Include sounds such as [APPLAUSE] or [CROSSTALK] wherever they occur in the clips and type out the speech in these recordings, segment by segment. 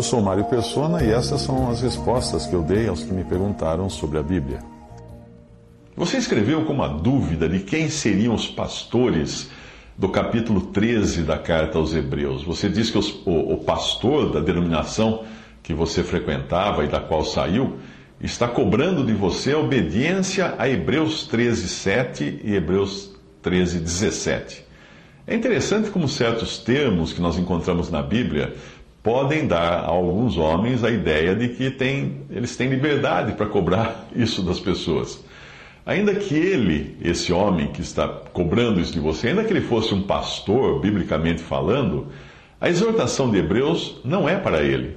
Eu sou Mário Persona e essas são as respostas que eu dei aos que me perguntaram sobre a Bíblia. Você escreveu com uma dúvida de quem seriam os pastores do capítulo 13 da carta aos Hebreus. Você diz que os, o, o pastor da denominação que você frequentava e da qual saiu está cobrando de você a obediência a Hebreus 13, 7 e Hebreus 13, 17. É interessante como certos termos que nós encontramos na Bíblia podem dar a alguns homens a ideia de que tem, eles têm liberdade para cobrar [LAUGHS] isso das pessoas. Ainda que ele, esse homem que está cobrando isso de você, ainda que ele fosse um pastor, biblicamente falando, a exortação de Hebreus não é para ele,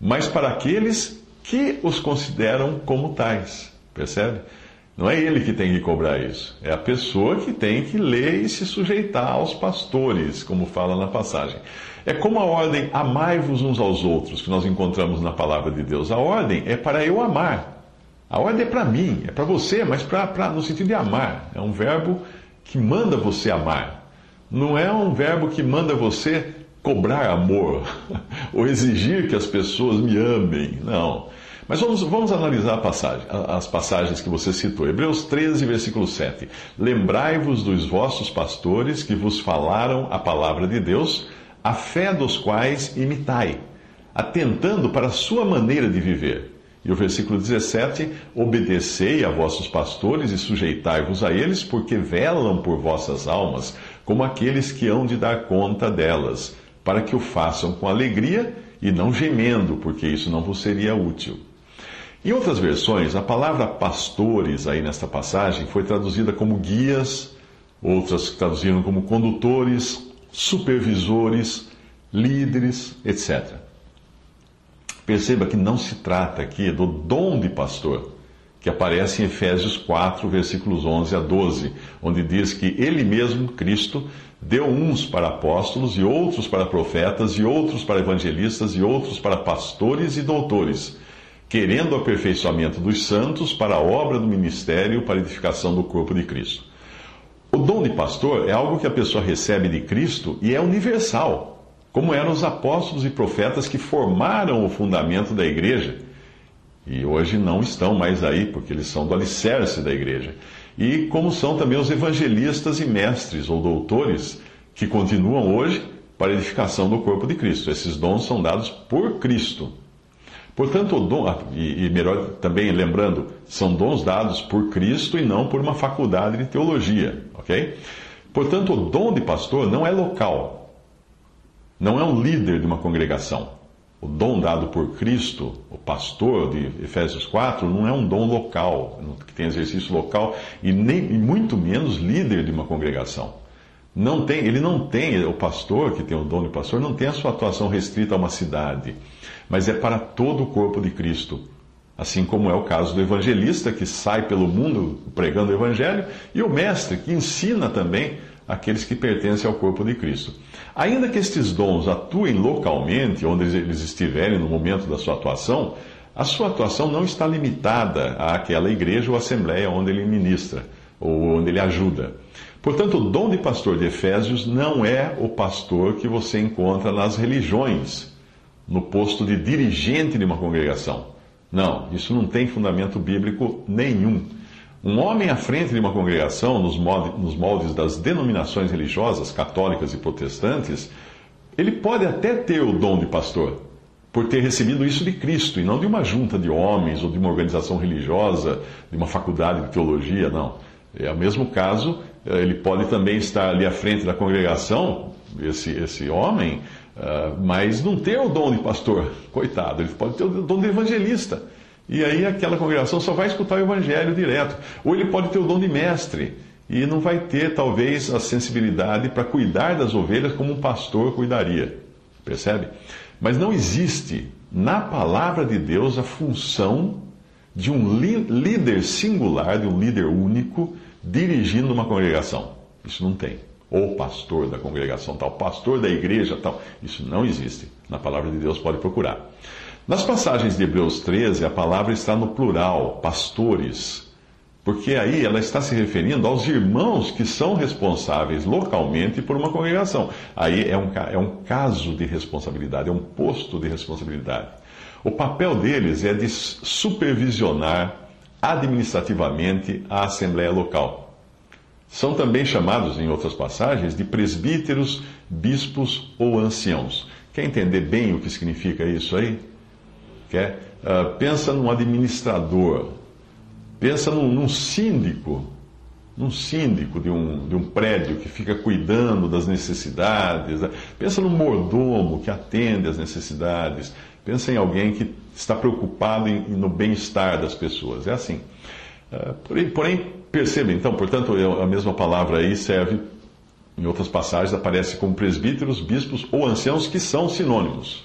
mas para aqueles que os consideram como tais. Percebe? Não é ele que tem que cobrar isso, é a pessoa que tem que ler e se sujeitar aos pastores, como fala na passagem. É como a ordem amai-vos uns aos outros, que nós encontramos na palavra de Deus. A ordem é para eu amar. A ordem é para mim, é para você, mas pra, pra, no sentido de amar. É um verbo que manda você amar. Não é um verbo que manda você cobrar amor [LAUGHS] ou exigir que as pessoas me amem. Não. Mas vamos, vamos analisar passagem, as passagens que você citou. Hebreus 13, versículo 7. Lembrai-vos dos vossos pastores que vos falaram a palavra de Deus, a fé dos quais imitai, atentando para a sua maneira de viver e o versículo 17: Obedecei a vossos pastores e sujeitai-vos a eles, porque velam por vossas almas, como aqueles que hão de dar conta delas, para que o façam com alegria e não gemendo, porque isso não vos seria útil. Em outras versões, a palavra pastores, aí nesta passagem, foi traduzida como guias, outras traduziram como condutores, supervisores, líderes, etc. Perceba que não se trata aqui do dom de pastor, que aparece em Efésios 4, versículos 11 a 12, onde diz que ele mesmo, Cristo, deu uns para apóstolos, e outros para profetas, e outros para evangelistas, e outros para pastores e doutores, querendo o aperfeiçoamento dos santos para a obra do ministério, para a edificação do corpo de Cristo. O dom de pastor é algo que a pessoa recebe de Cristo e é universal como eram os apóstolos e profetas que formaram o fundamento da igreja. E hoje não estão mais aí, porque eles são do alicerce da igreja. E como são também os evangelistas e mestres ou doutores que continuam hoje para a edificação do corpo de Cristo. Esses dons são dados por Cristo. Portanto, o dom, ah, e, melhor também lembrando, são dons dados por Cristo e não por uma faculdade de teologia, ok? Portanto, o dom de pastor não é local, não é um líder de uma congregação. O dom dado por Cristo, o pastor de Efésios 4, não é um dom local, que tem exercício local, e, nem, e muito menos líder de uma congregação. Não tem, ele não tem, o pastor que tem o dom de pastor, não tem a sua atuação restrita a uma cidade, mas é para todo o corpo de Cristo. Assim como é o caso do evangelista que sai pelo mundo pregando o evangelho, e o mestre que ensina também aqueles que pertencem ao corpo de Cristo. Ainda que estes dons atuem localmente, onde eles estiverem no momento da sua atuação, a sua atuação não está limitada àquela igreja ou assembleia onde ele ministra ou onde ele ajuda. Portanto, o dom de pastor de Efésios não é o pastor que você encontra nas religiões, no posto de dirigente de uma congregação. Não, isso não tem fundamento bíblico nenhum. Um homem à frente de uma congregação, nos moldes das denominações religiosas, católicas e protestantes, ele pode até ter o dom de pastor, por ter recebido isso de Cristo, e não de uma junta de homens, ou de uma organização religiosa, de uma faculdade de teologia, não. É o mesmo caso, eh, ele pode também estar ali à frente da congregação, esse, esse homem, eh, mas não ter o dom de pastor, coitado, ele pode ter o dom de evangelista. E aí aquela congregação só vai escutar o evangelho direto. Ou ele pode ter o dom de mestre. e não vai ter, talvez, a sensibilidade para cuidar das ovelhas como um pastor cuidaria. Percebe? Mas não existe na palavra de Deus a função de um líder singular, de um líder único, dirigindo uma congregação. Isso não tem. Ou pastor da congregação tal, pastor da igreja tal. Isso não existe. Na palavra de Deus pode procurar. Nas passagens de Hebreus 13, a palavra está no plural, pastores. Porque aí ela está se referindo aos irmãos que são responsáveis localmente por uma congregação. Aí é um, é um caso de responsabilidade, é um posto de responsabilidade. O papel deles é de supervisionar administrativamente a assembleia local. São também chamados, em outras passagens, de presbíteros, bispos ou anciãos. Quer entender bem o que significa isso aí? Quer? Uh, pensa num administrador, pensa num, num síndico, num síndico de um, de um prédio que fica cuidando das necessidades. Né? Pensa num mordomo que atende às necessidades. Pensa em alguém que está preocupado em, no bem-estar das pessoas. É assim. Uh, porém, porém, perceba então, portanto, a mesma palavra aí serve, em outras passagens, aparece como presbíteros, bispos ou anciãos, que são sinônimos.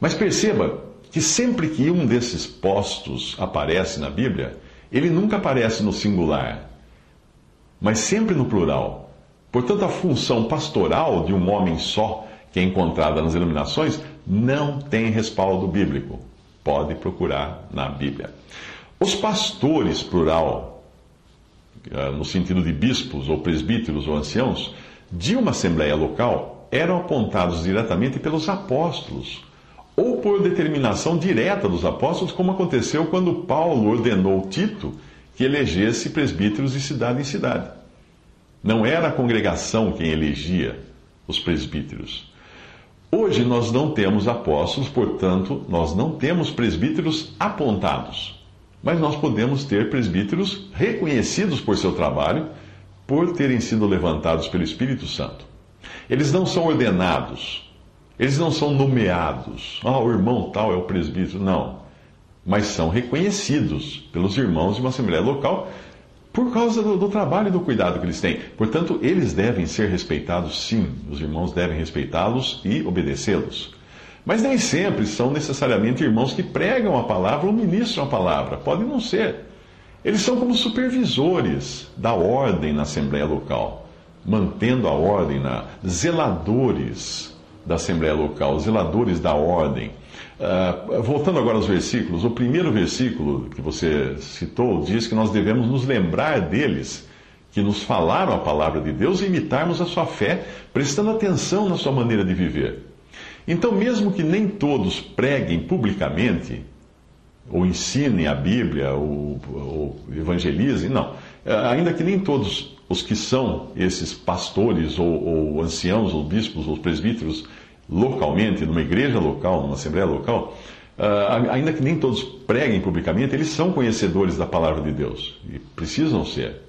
Mas perceba que sempre que um desses postos aparece na Bíblia, ele nunca aparece no singular, mas sempre no plural. Portanto, a função pastoral de um homem só, que é encontrada nas iluminações, não tem respaldo bíblico. Pode procurar na Bíblia. Os pastores, plural, eh, no sentido de bispos ou presbíteros ou anciãos, de uma assembleia local, eram apontados diretamente pelos apóstolos ou por determinação direta dos apóstolos, como aconteceu quando Paulo ordenou Tito que elegesse presbíteros de cidade em cidade. Não era a congregação quem elegia os presbíteros. Hoje nós não temos apóstolos, portanto, nós não temos presbíteros apontados. Mas nós podemos ter presbíteros reconhecidos por seu trabalho, por terem sido levantados pelo Espírito Santo. Eles não são ordenados, eles não são nomeados. Ah, o irmão tal é o presbítero. Não. Mas são reconhecidos pelos irmãos de uma assembleia local por causa do, do, trabalho e do cuidado que eles têm. Portanto, eles devem ser respeitados, sim. Os irmãos devem respeitá-los e obedecê-los. Mas nem sempre são necessariamente irmãos que pregam a palavra ou ministram a palavra. Pode não ser. Eles são como supervisores da ordem na assembleia local, mantendo a ordem, na, zeladores da Assembleia Local, zeladores da ordem. Uh, voltando agora aos versículos, o primeiro versículo que você citou diz que nós devemos nos lembrar deles, que nos falaram a palavra de Deus e imitarmos a sua fé, prestando atenção na sua maneira de viver. Então, mesmo que nem todos preguem publicamente, ou ensinem a Bíblia, ou, ou evangelizem, não. Ah, ainda que nem todos os que são esses pastores, ou, ou anciãos, ou bispos, ou presbíteros, localmente, numa igreja local, numa assembleia local, uh, ainda que nem todos preguem publicamente, eles são conhecedores da palavra de Deus. E precisam ser.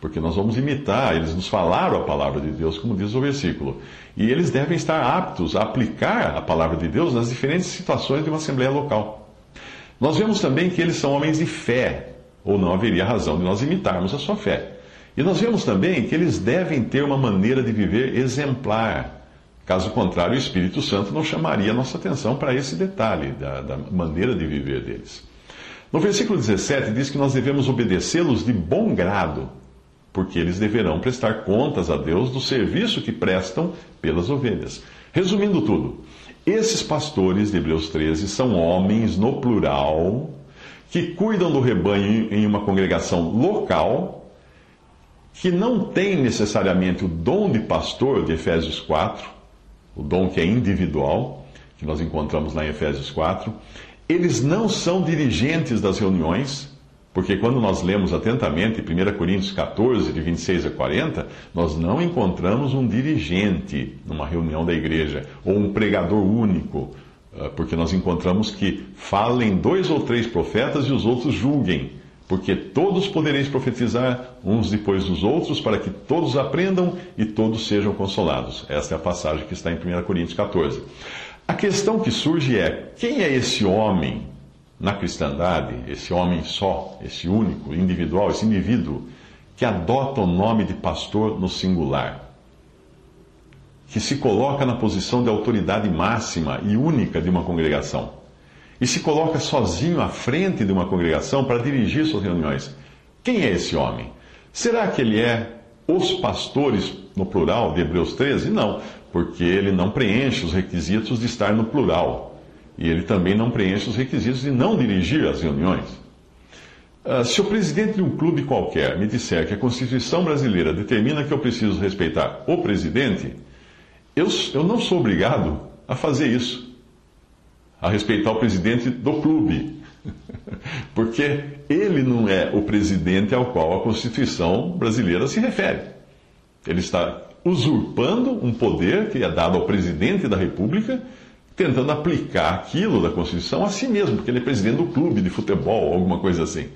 Porque nós vamos imitar, eles nos falaram a palavra de Deus, como diz o versículo. E eles devem estar aptos a aplicar a palavra de Deus nas diferentes situações de uma assembleia local. Nós vemos também que eles são homens de fé, ou não haveria razão de nós imitarmos a sua fé. E nós vemos também que eles devem ter uma maneira de viver exemplar. Caso contrário, o Espírito Santo não chamaria nossa atenção para esse detalhe da, da maneira de viver deles. No versículo 17 diz que nós devemos obedecê-los de bom grado, porque eles deverão prestar contas a Deus do serviço que prestam pelas ovelhas. Resumindo tudo, esses pastores de Hebreus 13 são homens, no plural, que cuidam do rebanho em uma congregação local que não tem necessariamente o dom de pastor de Efésios 4, o dom que é individual, que nós encontramos lá em Efésios 4. Eles não são dirigentes das reuniões, porque quando nós lemos atentamente 1 Coríntios 14, de 26 a 40, nós não encontramos um dirigente numa reunião da igreja, ou um pregador único, ah, porque nós encontramos que falem dois ou três profetas e os outros julguem porque todos podereis profetizar uns depois dos outros, para que todos aprendam e todos sejam consolados. Esta é a passagem que está em 1 Coríntios 14. A questão que surge é: quem é esse homem na cristandade, esse homem só, esse único, individual, esse indivíduo, que adota o nome de pastor no singular, que se coloca na posição de autoridade máxima e única de uma congregação, e se coloca sozinho à frente de uma congregação para dirigir suas reuniões. Quem é esse homem? Será que ele é os pastores, no plural, de Hebreus 13? Não, porque ele não preenche os requisitos de estar no plural. E ele também não preenche os requisitos de não dirigir as reuniões. Uh, se o presidente de um clube qualquer me disser que a Constituição brasileira determina que eu preciso respeitar o presidente, eu, eu não sou obrigado a fazer isso, a respeitar o presidente do clube. [LAUGHS] Porque ele não é o presidente ao qual a Constituição brasileira se refere. Ele está usurpando um poder que é dado ao presidente da República, tentando aplicar aquilo da Constituição a si mesmo, porque ele é presidente do clube de futebol, alguma coisa assim.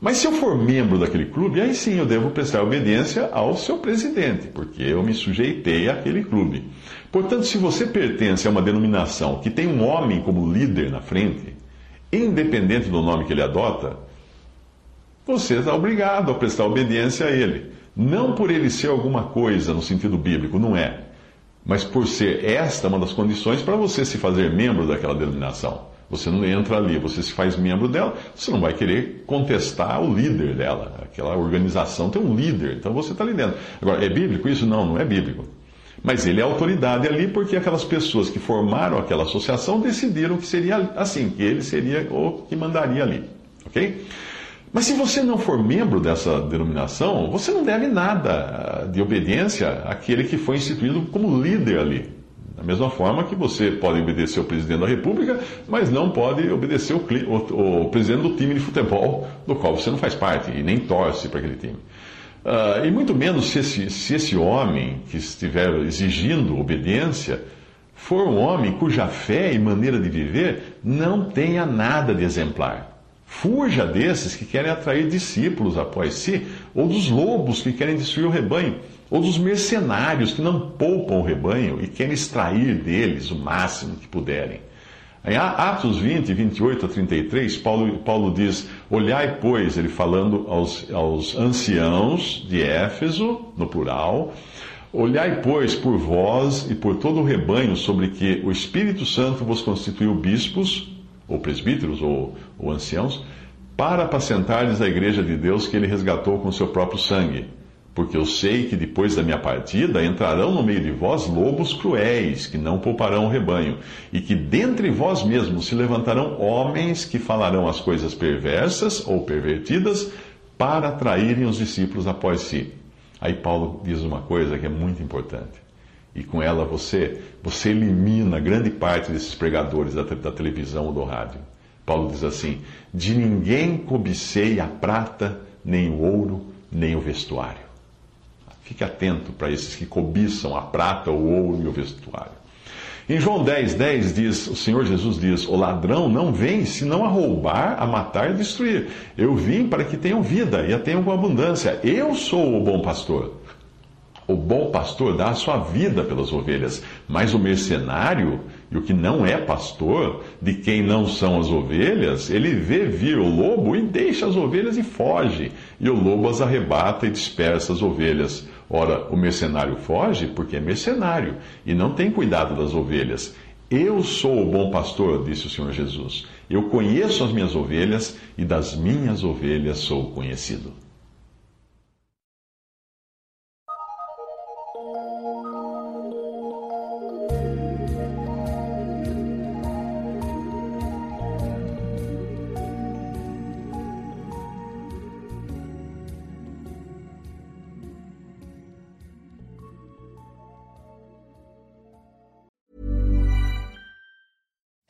Mas se eu for membro daquele clube, aí sim eu devo prestar obediência ao seu presidente, porque eu me sujeitei àquele clube. Portanto, se você pertence a uma denominação que tem um homem como líder na frente, independente do nome que ele adota, você está obrigado a prestar obediência a ele. Não por ele ser alguma coisa no sentido bíblico, não é. Mas por ser esta uma das condições para você se fazer membro daquela denominação. Você não entra ali, você se faz membro dela, você não vai querer contestar o líder dela. Aquela organização tem um líder, então você está ali dentro. Agora, é bíblico isso? Não, não é bíblico. Mas ele é autoridade ali porque aquelas pessoas que formaram aquela associação decidiram que seria assim, que ele seria o que mandaria ali. Ok? Mas se você não for membro dessa denominação, você não deve nada de obediência àquele que foi instituído como líder ali. Da mesma forma que você pode obedecer o presidente da República, mas não pode obedecer o, o, o presidente do time de futebol do qual você não faz parte e nem torce para aquele time. Uh, e muito menos se esse, se esse homem que estiver exigindo obediência for um homem cuja fé e maneira de viver não tenha nada de exemplar. Fuja desses que querem atrair discípulos após si, ou dos lobos que querem destruir o rebanho ou dos mercenários que não poupam o rebanho e querem extrair deles o máximo que puderem. Em Atos 20, 28 a 33, Paulo, Paulo diz: Olhai, pois, ele falando aos, aos anciãos de Éfeso, no plural, olhai, pois, por vós e por todo o rebanho sobre que o Espírito Santo vos constituiu bispos, ou presbíteros, ou, ou anciãos, para apacentardes a igreja de Deus que ele resgatou com seu próprio sangue porque eu sei que depois da minha partida entrarão no meio de vós lobos cruéis, que não pouparão o rebanho, e que dentre vós mesmos se levantarão homens que falarão as coisas perversas ou pervertidas para atraírem os discípulos após si. Aí Paulo diz uma coisa que é muito importante. E com ela você, você elimina grande parte desses pregadores da, da televisão ou do rádio. Paulo diz assim: De ninguém cobicei a prata, nem o ouro, nem o vestuário. Fique atento para esses que cobiçam a prata, o ouro e o vestuário. Em João 10, 10 diz, o Senhor Jesus diz: O ladrão não vem senão a roubar, a matar e destruir. Eu vim para que tenham vida e a tenham com abundância. Eu sou o bom pastor. O bom pastor dá a sua vida pelas ovelhas, mas o mercenário e o que não é pastor, de quem não são as ovelhas, ele vê vir o lobo e deixa as ovelhas e foge, e o lobo as arrebata e dispersa as ovelhas. Ora, o mercenário foge porque é mercenário e não tem cuidado das ovelhas. Eu sou o bom pastor, disse o Senhor Jesus. Eu conheço as minhas ovelhas e das minhas ovelhas sou conhecido.